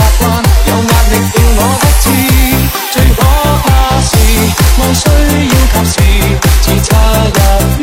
习惯有压力要我得志最可怕是爱需要及时只差一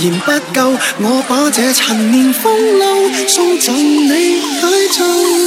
然不够，我把这陈年风流送赠你解咒。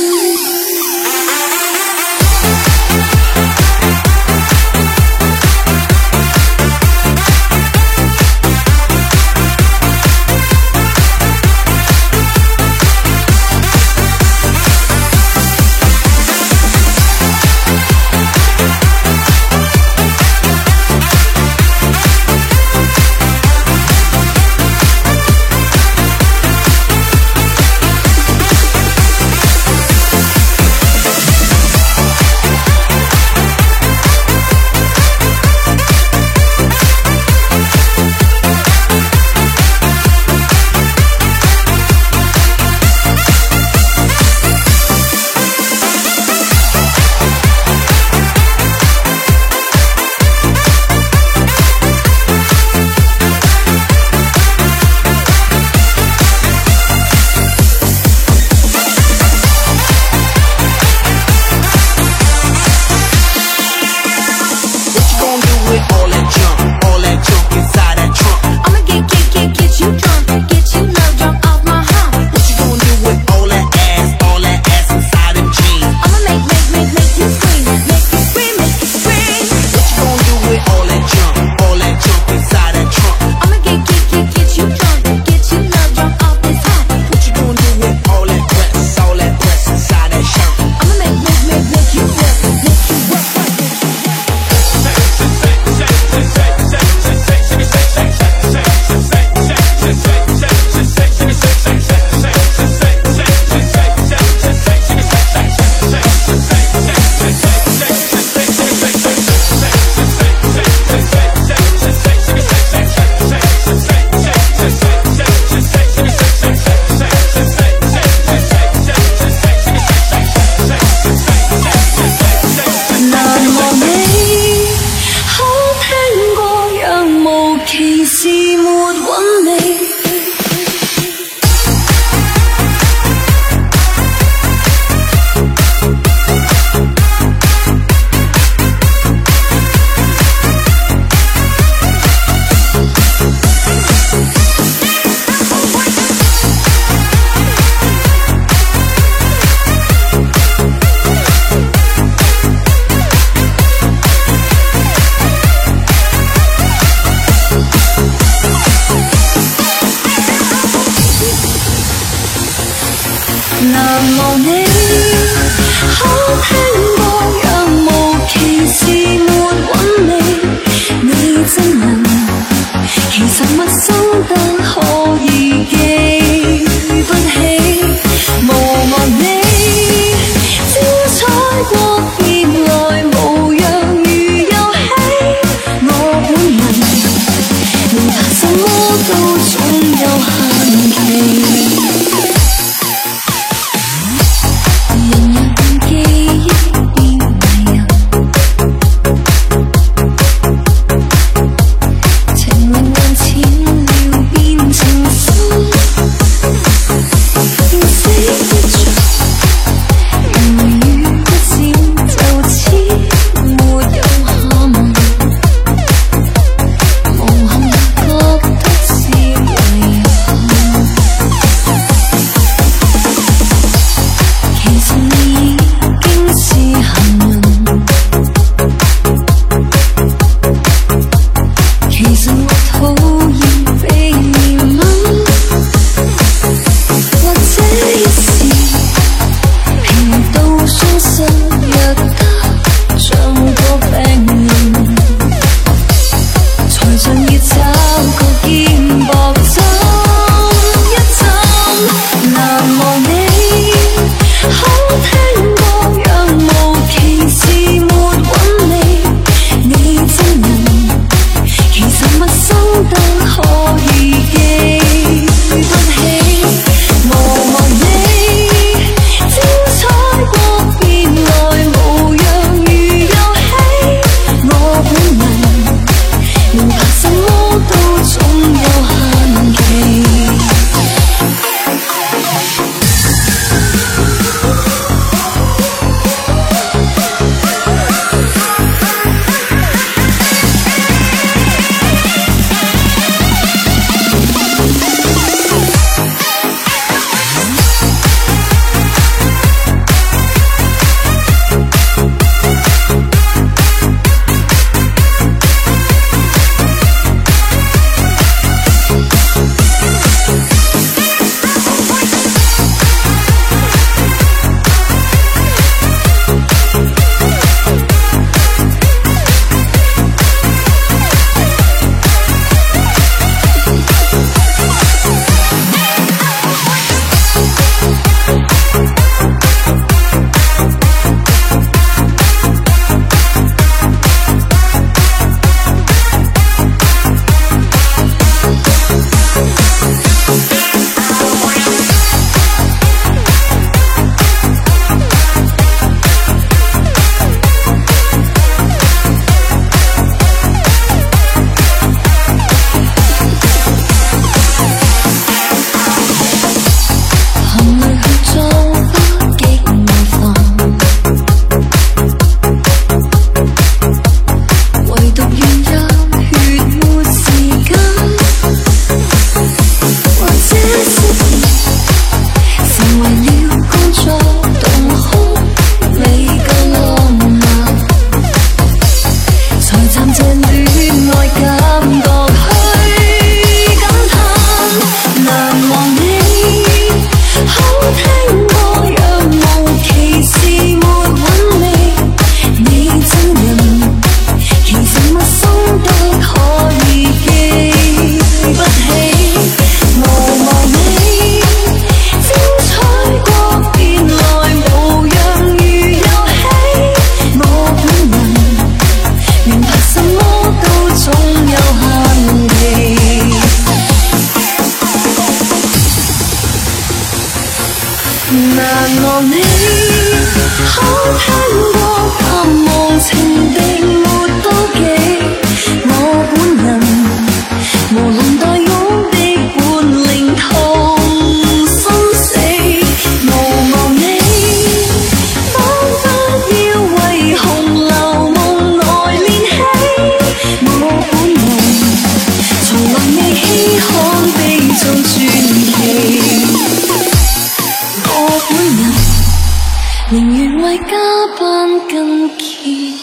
宁愿为加班筋竭力。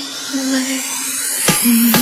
疲